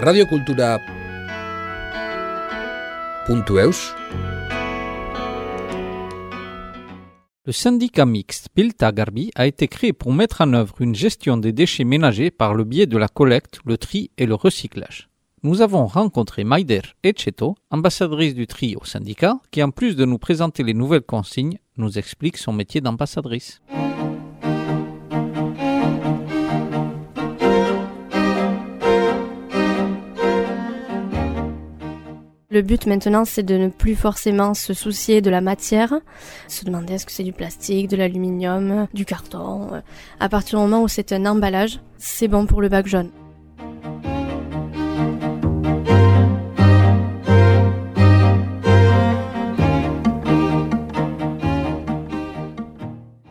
radiocultura.eus Le syndicat mixte Pilta Garbi a été créé pour mettre en œuvre une gestion des déchets ménagers par le biais de la collecte, le tri et le recyclage. Nous avons rencontré Maider Echeto, ambassadrice du tri au syndicat, qui en plus de nous présenter les nouvelles consignes, nous explique son métier d'ambassadrice. Le but maintenant, c'est de ne plus forcément se soucier de la matière, se demander est-ce que c'est du plastique, de l'aluminium, du carton. À partir du moment où c'est un emballage, c'est bon pour le bac jaune.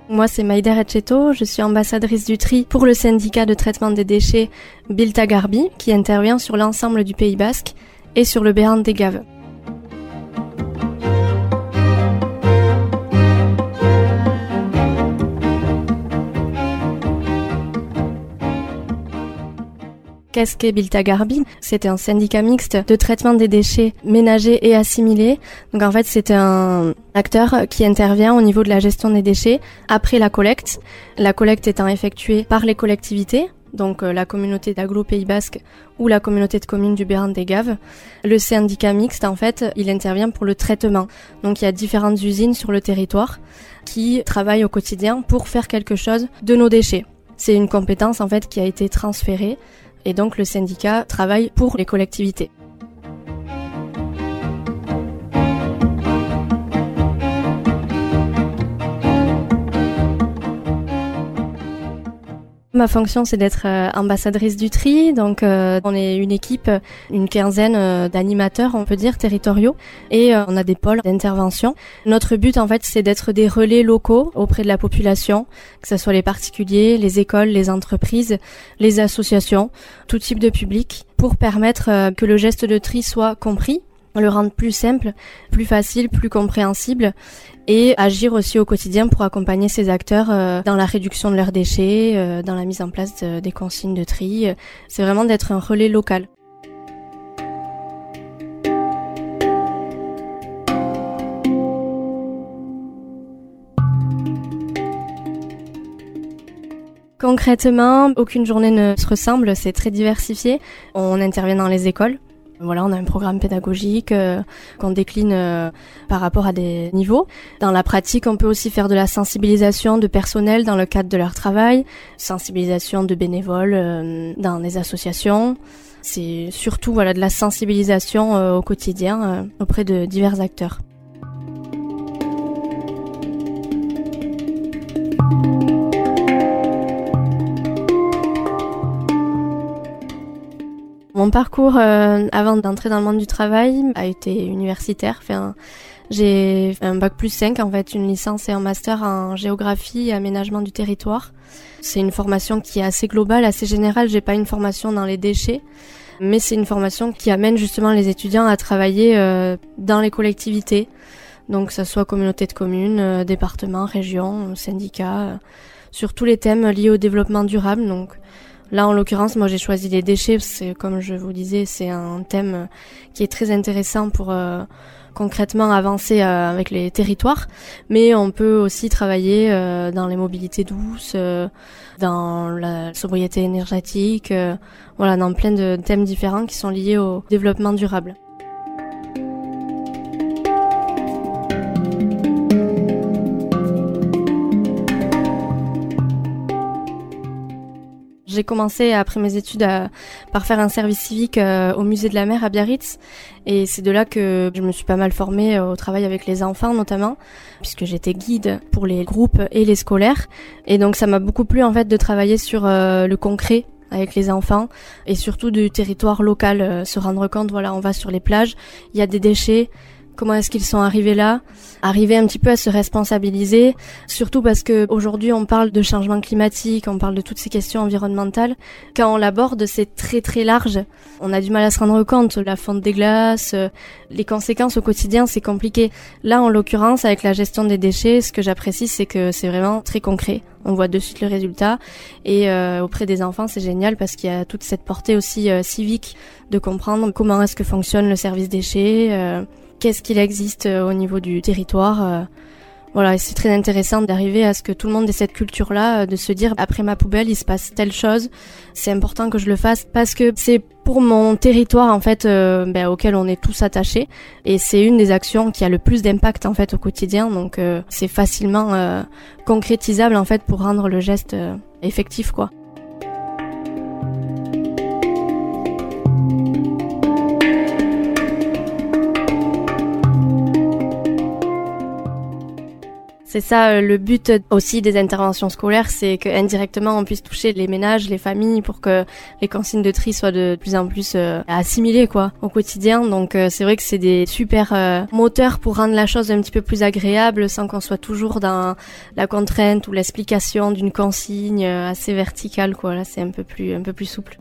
Moi, c'est Maïder Etcheto, je suis ambassadrice du tri pour le syndicat de traitement des déchets Bilta Garbi, qui intervient sur l'ensemble du Pays Basque et sur le Béarn des Gaves. Qu'est-ce qu'est Biltagarbi C'est un syndicat mixte de traitement des déchets ménagers et assimilés. Donc en fait, c'est un acteur qui intervient au niveau de la gestion des déchets après la collecte. La collecte étant effectuée par les collectivités, donc euh, la communauté d'Aglo Pays Basque ou la communauté de communes du Béarn des Gaves. Le syndicat mixte, en fait, il intervient pour le traitement. Donc il y a différentes usines sur le territoire qui travaillent au quotidien pour faire quelque chose de nos déchets. C'est une compétence en fait qui a été transférée et donc le syndicat travaille pour les collectivités. Ma fonction, c'est d'être euh, ambassadrice du tri. Donc, euh, on est une équipe, une quinzaine euh, d'animateurs, on peut dire, territoriaux, et on a des pôles d'intervention. Notre but, en fait, c'est d'être des relais locaux auprès de la population, que ce soit les particuliers, les écoles, les entreprises, les associations, tout type de public, pour permettre que le geste de tri soit compris le rendre plus simple, plus facile, plus compréhensible et agir aussi au quotidien pour accompagner ces acteurs euh, dans la réduction de leurs déchets, euh, dans la mise en place des consignes de tri. C'est vraiment d'être un relais local. Concrètement, aucune journée ne se ressemble, c'est très diversifié. On intervient dans les écoles, voilà, on a un programme pédagogique euh, qu'on décline euh, par rapport à des niveaux. Dans la pratique, on peut aussi faire de la sensibilisation de personnel dans le cadre de leur travail, sensibilisation de bénévoles euh, dans les associations. C'est surtout voilà de la sensibilisation au quotidien auprès de divers acteurs. Mon parcours euh, avant d'entrer dans le monde du travail a été universitaire. Enfin, j'ai un bac plus 5 en fait, une licence et un master en géographie et aménagement du territoire. C'est une formation qui est assez globale, assez générale. J'ai pas une formation dans les déchets, mais c'est une formation qui amène justement les étudiants à travailler euh, dans les collectivités. Donc que ce soit communauté de communes, euh, département, région, syndicat, sur tous les thèmes liés au développement durable. Là, en l'occurrence, moi, j'ai choisi les déchets parce que, comme je vous disais, c'est un thème qui est très intéressant pour euh, concrètement avancer euh, avec les territoires. Mais on peut aussi travailler euh, dans les mobilités douces, dans la sobriété énergétique, voilà, dans plein de thèmes différents qui sont liés au développement durable. J'ai commencé après mes études par faire un service civique euh, au musée de la mer à Biarritz. Et c'est de là que je me suis pas mal formée euh, au travail avec les enfants notamment puisque j'étais guide pour les groupes et les scolaires. Et donc ça m'a beaucoup plu en fait de travailler sur euh, le concret avec les enfants et surtout du territoire local se rendre compte voilà on va sur les plages il y a des déchets comment est-ce qu'ils sont arrivés là, arriver un petit peu à se responsabiliser, surtout parce que aujourd'hui on parle de changement climatique, on parle de toutes ces questions environnementales. Quand on l'aborde, c'est très très large. On a du mal à se rendre compte, la fonte des glaces, euh, les conséquences au quotidien, c'est compliqué. Là, en l'occurrence, avec la gestion des déchets, ce que j'apprécie, c'est que c'est vraiment très concret. On voit de suite le résultat. Et euh, auprès des enfants, c'est génial parce qu'il y a toute cette portée aussi euh, civique de comprendre comment est-ce que fonctionne le service déchets, qu'est-ce qu'il existe au niveau du territoire. Voilà, et c'est très intéressant d'arriver à ce que tout le monde ait cette culture-là, de se dire après ma poubelle, il se passe telle chose. C'est important que je le fasse parce que c'est pour mon territoire en fait euh, ben, auquel on est tous attachés et c'est une des actions qui a le plus d'impact en fait au quotidien. Donc euh, c'est facilement euh, concrétisable en fait pour rendre le geste effectif quoi. C'est ça euh, le but aussi des interventions scolaires, c'est que indirectement on puisse toucher les ménages, les familles, pour que les consignes de tri soient de plus en plus euh, assimilées quoi au quotidien. Donc euh, c'est vrai que c'est des super moteurs pour rendre la chose un petit peu plus agréable, sans qu'on soit toujours dans la contrainte ou l'explication d'une consigne assez verticale quoi. Là c'est un peu plus un peu plus souple.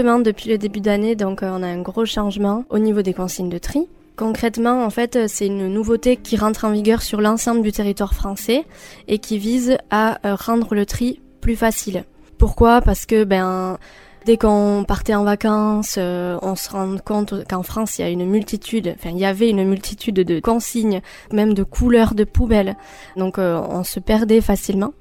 Depuis le début d'année, donc euh, on a un gros changement au niveau des consignes de tri. Concrètement, en fait, c'est une nouveauté qui rentre en vigueur sur l'ensemble du territoire français et qui vise à euh, rendre le tri plus facile. Pourquoi? Parce que ben dès qu'on partait en vacances, euh, on se rend compte qu'en France, il y a une multitude, enfin, il y avait une multitude de consignes, même de couleurs de poubelles. Donc, on se perdait facilement.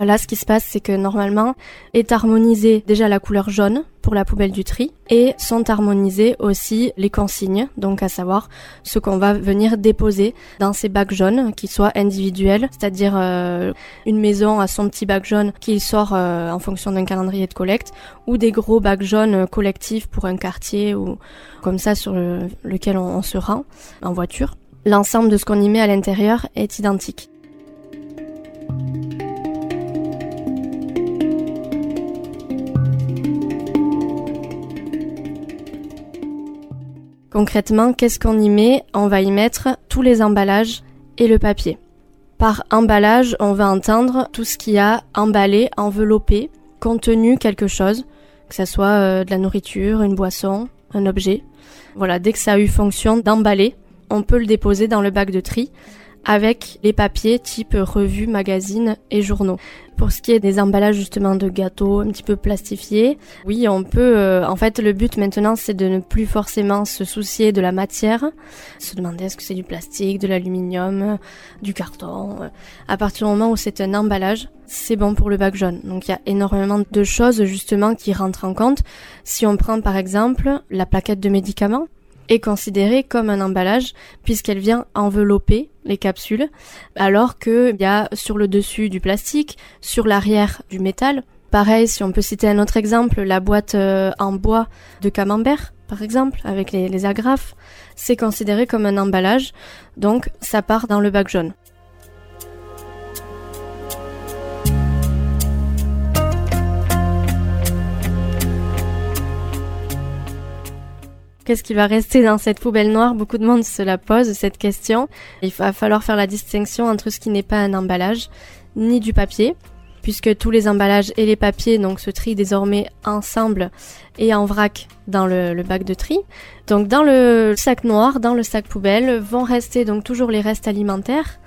Là, ce qui se passe, c'est que normalement est harmonisée déjà la couleur jaune pour la poubelle du tri et sont harmonisées aussi les consignes, donc à savoir ce qu'on va venir déposer dans ces bacs jaunes, qui soient individuels, c'est-à-dire euh, une maison a son petit bac jaune qui sort euh, en fonction d'un calendrier de collecte, ou des gros bacs jaunes collectifs pour un quartier ou comme ça sur lequel on se rend en voiture. L'ensemble de ce qu'on y met à l'intérieur est identique. Concrètement, qu'est-ce qu'on y met? On va y mettre tous les emballages et le papier. Par emballage, on va entendre tout ce qui a emballé, enveloppé, contenu quelque chose, que ce soit euh, de la nourriture, une boisson, un objet. Voilà, dès que ça a eu fonction d'emballer, on peut le déposer dans le bac de tri avec les papiers type revues, magazines et journaux. Pour ce qui est des emballages justement de gâteaux un petit peu plastifiés, oui, on peut. Euh, en fait, le but maintenant, c'est de ne plus forcément se soucier de la matière, se demander est-ce que c'est du plastique, de l'aluminium, du carton. À partir du moment où c'est un emballage, c'est bon pour le bac jaune. Donc il y a énormément de choses justement qui rentrent en compte. Si on prend par exemple la plaquette de médicaments, est considérée comme un emballage puisqu'elle vient envelopper les capsules, alors qu'il y a sur le dessus du plastique, sur l'arrière du métal. Pareil, si on peut citer un autre exemple, la boîte euh, en bois de camembert, par exemple, avec les, les agrafes, c'est considéré comme un emballage, donc ça part dans le bac jaune. Qu'est-ce qui va rester dans cette poubelle noire? Beaucoup de monde se la pose, cette question. Il va falloir faire la distinction entre ce qui n'est pas un emballage, ni du papier, puisque tous les emballages et les papiers donc se trient désormais ensemble et en vrac dans le, bac de tri. Donc dans le sac noir, dans le sac poubelle, vont rester donc toujours les restes alimentaires,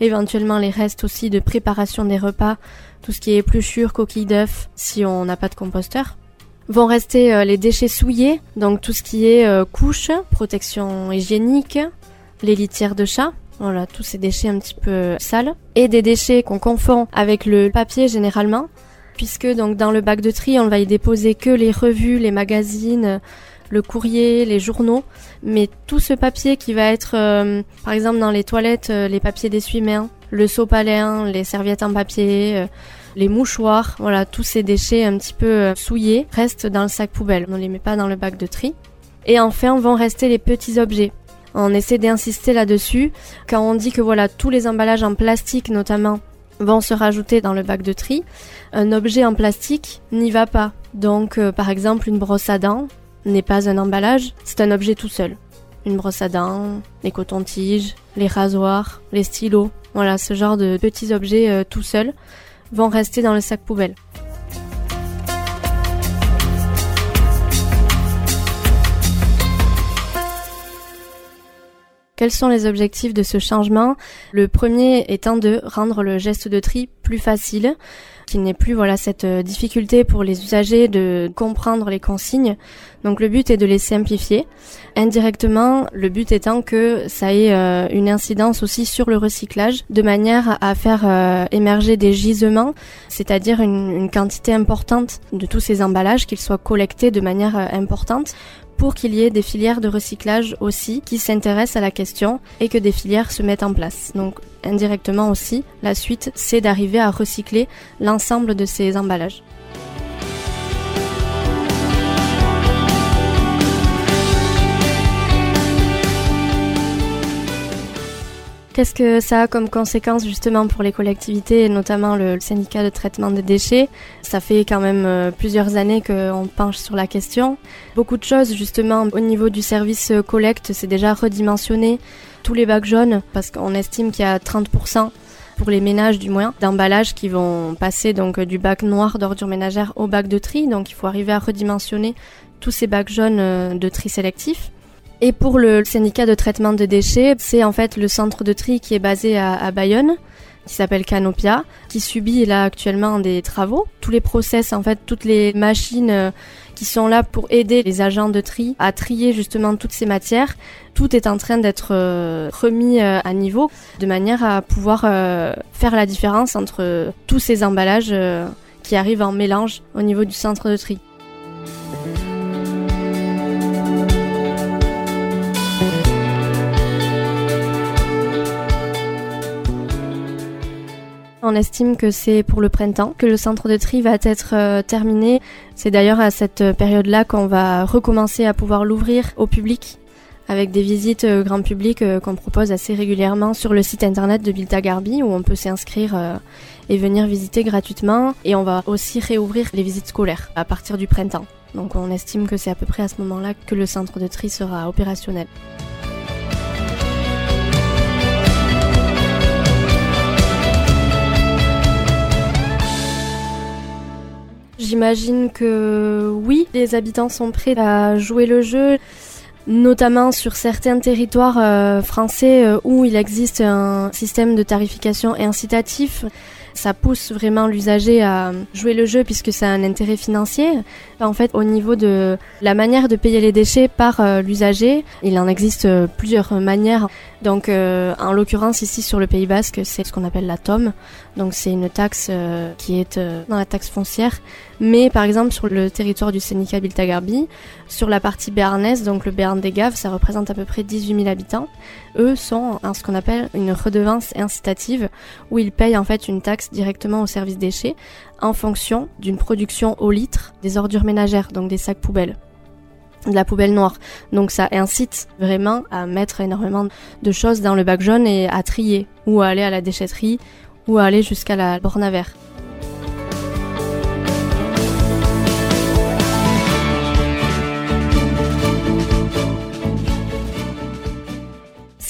éventuellement les restes aussi de préparation des repas, tout ce qui est épluchure, coquilles d'œufs, si on n'a pas de composteur vont rester euh, les déchets souillés, donc tout ce qui est euh, couches, protection hygiénique, les litières de chat, voilà, tous ces déchets un petit peu sales, et des déchets qu'on confond avec le papier généralement, puisque donc dans le bac de tri, on va y déposer que les revues, les magazines, le courrier, les journaux, mais tout ce papier qui va être, euh, par exemple dans les toilettes, les papiers d'essuie-mains, le sopalin, les serviettes en papier, les mouchoirs, voilà, tous ces déchets un petit peu euh, souillés restent dans le sac poubelle. On ne les met pas dans le bac de tri. Et enfin vont rester les petits objets. On essaie d'insister là-dessus quand on dit que voilà tous les emballages en plastique notamment vont se rajouter dans le bac de tri. Un objet en plastique n'y va pas. Donc euh, par exemple une brosse à dents n'est pas un emballage, c'est un objet tout seul. Une brosse à dents, les cotons-tiges, les rasoirs, les stylos, voilà ce genre de petits objets euh, tout seuls vont rester dans le sac poubelle. Quels sont les objectifs de ce changement? Le premier étant de rendre le geste de tri plus facile, qu'il n'y ait plus voilà cette euh, difficulté pour les usagers de comprendre les consignes. Donc le but est de les simplifier. Indirectement, le but étant que ça ait euh, une incidence aussi sur le recyclage, de manière à faire euh, émerger des gisements, c'est-à-dire une, une, quantité importante de tous ces emballages, qu'ils soient collectés de manière importante pour qu'il y ait des filières de recyclage aussi qui s'intéressent à la question et que des filières se mettent en place. Donc indirectement aussi, la suite, c'est d'arriver à recycler l'ensemble de ces emballages. Qu'est-ce que ça a comme conséquence justement pour les collectivités et notamment le, syndicat de traitement des déchets? Ça fait quand même euh, plusieurs années qu'on penche sur la question. Beaucoup de choses justement au niveau du service collecte, c'est déjà redimensionné. Tous les bacs jaunes, parce qu'on estime qu'il y a 30% pour les ménages du moins, d'emballages qui vont passer donc du bac noir d'ordures ménagères au bac de tri. Donc il faut arriver à redimensionner tous ces bacs jaunes euh, de tri sélectif. Et pour le syndicat de traitement de déchets, c'est en fait le centre de tri qui est basé à, Bayonne qui s'appelle Canopia, qui subit là actuellement des travaux. Tous les process, en fait, toutes les machines euh, qui sont là pour aider les agents de tri à trier justement toutes ces matières, tout est en train d'être euh, remis euh, à niveau de manière à pouvoir faire la différence entre tous ces emballages qui arrivent en mélange au niveau du centre de tri. On estime que c'est pour le printemps que le centre de tri va être euh, terminé. C'est d'ailleurs à cette période-là qu'on va recommencer à pouvoir l'ouvrir au public avec des visites euh, grand public euh, qu'on propose assez régulièrement sur le site internet de Bilta Garbi où on peut s'inscrire et venir visiter gratuitement. Et on va aussi réouvrir les visites scolaires à partir du printemps. Donc on estime que c'est à peu près à ce moment-là que le centre de tri sera opérationnel. J'imagine que oui, les habitants sont prêts à jouer le jeu, notamment sur certains territoires euh, français euh, où il existe un système de tarification incitatif. Ça pousse vraiment l'usager à jouer le jeu puisque ça a un intérêt financier. En fait, au niveau de la manière de payer les déchets par euh, l'usager, il en existe plusieurs manières. Donc, en l'occurrence ici sur le Pays Basque, c'est ce qu'on appelle la TOM. Donc, c'est une taxe qui est dans la taxe foncière. Mais par exemple sur le territoire du syndicat Biltagarbi, sur la partie béarnaise, donc le Béarn des Gaves, ça représente à peu près 18 000 habitants, eux sont en ce qu'on appelle une redevance incitative, où ils payent en fait une taxe directement au service déchets en fonction d'une production au litre des ordures ménagères, donc des sacs poubelles. De la poubelle noire. Donc ça incite vraiment à mettre énormément de choses dans le bac jaune et à trier, ou à aller à la déchetterie, ou à aller jusqu'à la borne à verre.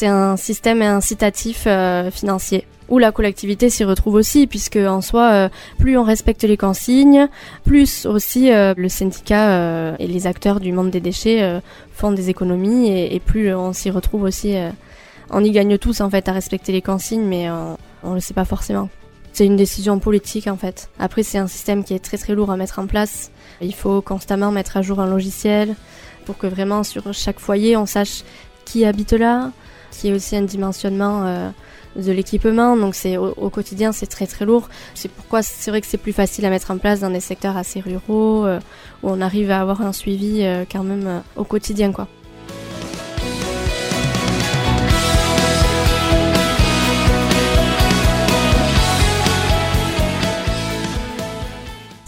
c'est un système incitatif euh, financier où la collectivité s'y retrouve aussi, puisque en soi, euh, plus on respecte les consignes, plus aussi euh, le syndicat et les acteurs du monde des déchets font des économies, et, plus on s'y retrouve aussi. on y gagne tous en fait à respecter les consignes, mais on ne le sait pas forcément. C'est une décision politique en fait. Après, c'est un système qui est très très lourd à mettre en place. Il faut constamment mettre à jour un logiciel pour que vraiment sur chaque foyer on sache qui habite là, qui est aussi un dimensionnement euh, de l'équipement. Donc c'est au, quotidien c'est très très lourd. C'est pourquoi c'est vrai que c'est plus facile à mettre en place dans des secteurs assez ruraux euh, où on arrive à avoir un suivi euh, quand même au quotidien quoi.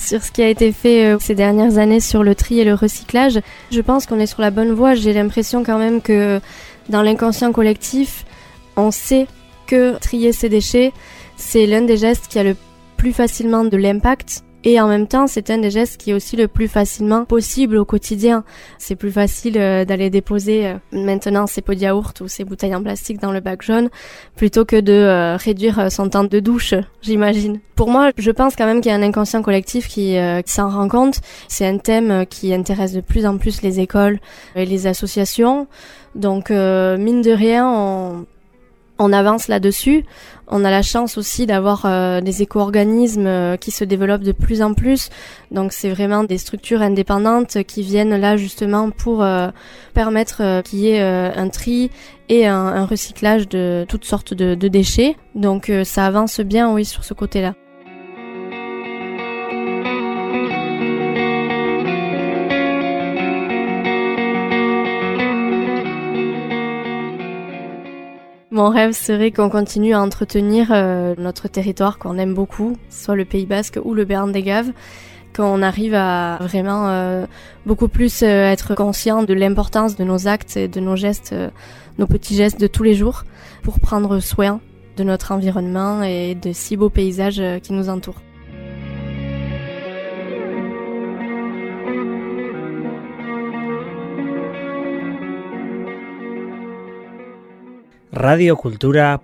Sur ce qui a été fait ces dernières années sur le tri et le recyclage. Je pense qu'on est sur la bonne voie. J'ai l'impression quand même que dans l'inconscient collectif, on sait que trier ses déchets, C'est l'un des gestes qui a le plus facilement de l'impact et en même temps, c'est un des gestes qui est aussi le plus facilement possible au quotidien. C'est plus facile euh, d'aller déposer euh, maintenant ses pots de yaourt ou ses bouteilles en plastique dans le bac jaune plutôt que de euh, réduire son temps de douche, j'imagine. Pour moi, je pense quand même qu'il y a un inconscient collectif qui, qui s'en rend compte. C'est un thème qui intéresse de plus en plus les écoles et les associations. Donc, mine de rien, on, on avance là-dessus. On a la chance aussi d'avoir euh, des éco-organismes euh, qui se développent de plus en plus. Donc c'est vraiment des structures indépendantes qui viennent là justement pour euh, permettre qu'il y ait un tri et un, recyclage de toutes sortes de déchets. Donc ça avance bien oui sur ce côté-là. Mon rêve serait qu'on continue à entretenir euh, notre territoire qu'on aime beaucoup, soit le Pays Basque ou le Béarn des Gaves, qu'on arrive à vraiment euh, beaucoup plus euh, être conscient de l'importance de nos actes et de nos gestes, nos petits gestes de tous les jours, pour prendre soin de notre environnement et de si beaux paysages qui nous entourent. Radio Cultura.